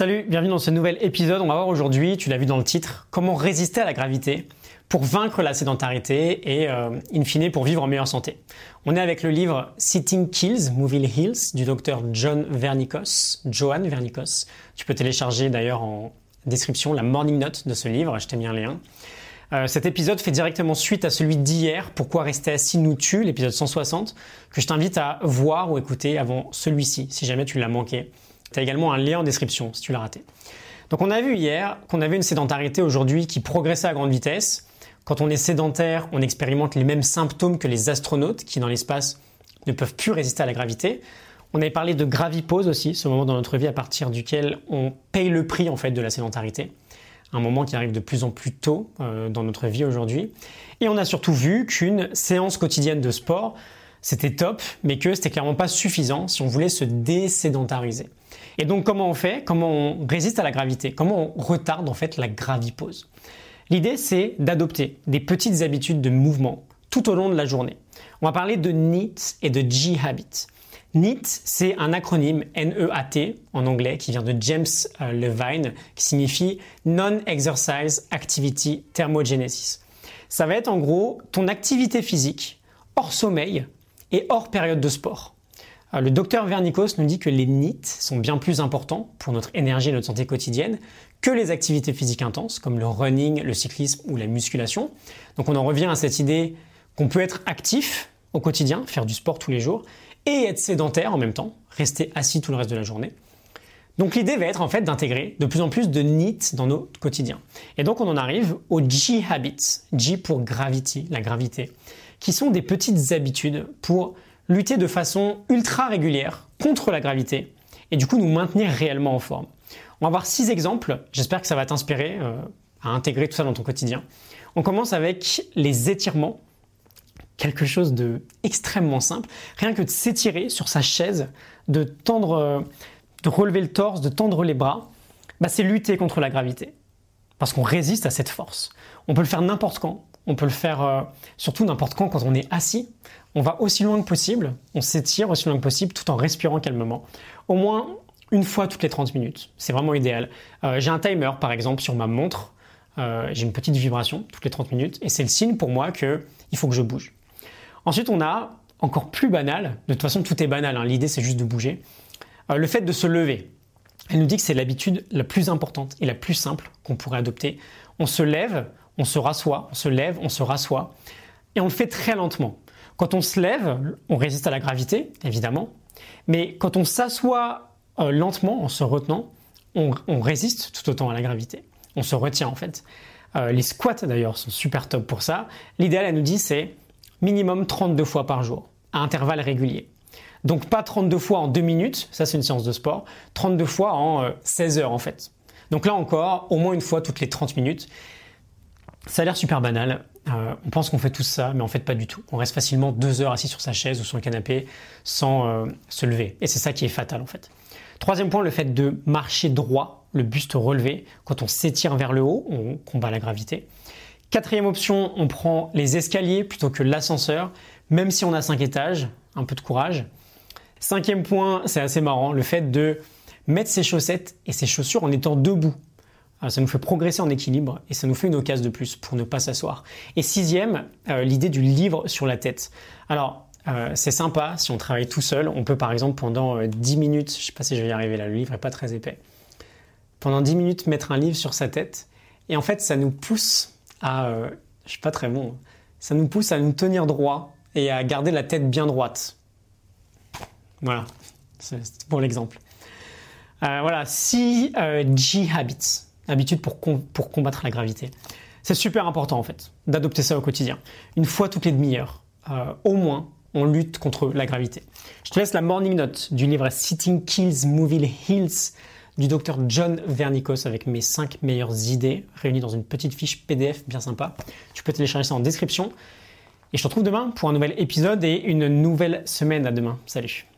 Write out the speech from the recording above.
Salut, bienvenue dans ce nouvel épisode. On va voir aujourd'hui, tu l'as vu dans le titre, comment résister à la gravité pour vaincre la sédentarité et, euh, in fine, pour vivre en meilleure santé. On est avec le livre Sitting Kills, Moving Hills du docteur John Vernikos, Johan Vernikos. Tu peux télécharger d'ailleurs en description la morning note de ce livre, je t'ai mis un lien. Euh, cet épisode fait directement suite à celui d'hier, Pourquoi rester assis nous tue, l'épisode 160, que je t'invite à voir ou écouter avant celui-ci, si jamais tu l'as manqué. Tu as également un lien en description si tu l'as raté. Donc on a vu hier qu'on avait une sédentarité aujourd'hui qui progressait à grande vitesse. Quand on est sédentaire, on expérimente les mêmes symptômes que les astronautes qui dans l'espace ne peuvent plus résister à la gravité. On avait parlé de gravipause aussi, ce moment dans notre vie à partir duquel on paye le prix en fait de la sédentarité un moment qui arrive de plus en plus tôt euh, dans notre vie aujourd'hui. Et on a surtout vu qu'une séance quotidienne de sport, c'était top, mais que c'était clairement pas suffisant si on voulait se désédentariser. Et donc comment on fait? Comment on résiste à la gravité? Comment on retarde en fait la gravipose? L'idée c'est d'adopter des petites habitudes de mouvement tout au long de la journée. On va parler de NEAT et de G-Habit. NEAT, c'est un acronyme N-E-A-T en anglais qui vient de James euh, Levine qui signifie Non-Exercise Activity Thermogenesis. Ça va être en gros ton activité physique hors sommeil et hors période de sport. Euh, le docteur Vernikos nous dit que les NEAT sont bien plus importants pour notre énergie et notre santé quotidienne que les activités physiques intenses comme le running, le cyclisme ou la musculation. Donc on en revient à cette idée qu'on peut être actif au quotidien, faire du sport tous les jours, et être sédentaire en même temps, rester assis tout le reste de la journée. Donc l'idée va être en fait d'intégrer de plus en plus de NEAT dans nos quotidiens. Et donc on en arrive aux G habits, G pour gravity, la gravité, qui sont des petites habitudes pour lutter de façon ultra régulière contre la gravité et du coup nous maintenir réellement en forme. On va voir six exemples, j'espère que ça va t'inspirer euh, à intégrer tout ça dans ton quotidien. On commence avec les étirements quelque chose de extrêmement simple, rien que de s'étirer sur sa chaise, de tendre, euh, de relever le torse, de tendre les bras, bah c'est lutter contre la gravité. Parce qu'on résiste à cette force. On peut le faire n'importe quand. On peut le faire euh, surtout n'importe quand quand on est assis. On va aussi loin que possible. On s'étire aussi loin que possible tout en respirant calmement. Au moins une fois toutes les 30 minutes. C'est vraiment idéal. Euh, j'ai un timer par exemple sur ma montre. j'ai une petite vibration toutes les 30 minutes et c'est le signe pour moi qu'il faut que je bouge. Ensuite, on a, encore plus banal, de toute façon tout est banal, hein. l'idée c'est juste de bouger, euh, le fait de se lever. Elle nous dit que c'est l'habitude la plus importante et la plus simple qu'on pourrait adopter. On se lève, on se rassoit, on se lève, on se rassoit, et on le fait très lentement. Quand on se lève, on résiste à la gravité, évidemment, mais quand on s'assoit euh, lentement, en se retenant, on, résiste tout autant à la gravité. On se retient en fait. Euh, les squats d'ailleurs sont super top pour ça. L'idéal, elle nous dit, c'est minimum 32 fois par jour, à intervalles réguliers. Donc pas 32 fois en 2 minutes, ça c'est une séance de sport, 32 fois en 16 euh, heures en fait. Donc là encore, au moins une fois toutes les 30 minutes. Ça a l'air super banal, euh, on pense qu'on fait tout ça, mais en fait pas du tout. On reste facilement 2 heures assis sur sa chaise ou sur le canapé sans euh, se lever. Et c'est ça qui est fatal en fait. Troisième point, le fait de marcher droit, le buste relevé. Quand on s'étire vers le haut, on combat la gravité. Quatrième option, on prend les escaliers plutôt que l'ascenseur, même si on a 5 étages, un peu de courage. Cinquième point, c'est assez marrant, le fait de mettre ses chaussettes et ses chaussures en étant debout. Euh, ça nous fait progresser en équilibre et ça nous fait une occasion de plus pour ne pas s'asseoir. Et sixième, euh, l'idée du livre sur la tête. Alors, euh, c'est sympa si on travaille tout seul. On peut par exemple pendant 10 minutes, je ne sais pas si je vais y arriver là, le livre n'est pas très épais. Pendant 10 minutes mettre un livre sur sa tête et en fait ça nous pousse à, euh, je suis pas très bon, ça nous pousse à nous tenir droit et à garder la tête bien droite. Voilà, c'est pour l'exemple. Euh, voilà, si euh, G habits, habitude pour, pour combattre la gravité. C'est super important en fait d'adopter ça au quotidien. Une fois toutes les demi-heures, au moins, on lutte contre la gravité. Je te laisse la morning note du livre Sitting Kills Movie Hills du docteur John Vernikos avec mes 5 meilleures idées réunies dans une petite fiche PDF bien sympa. Tu peux télécharger ça en description. Et je te retrouve demain pour un nouvel épisode et une nouvelle semaine à demain. Salut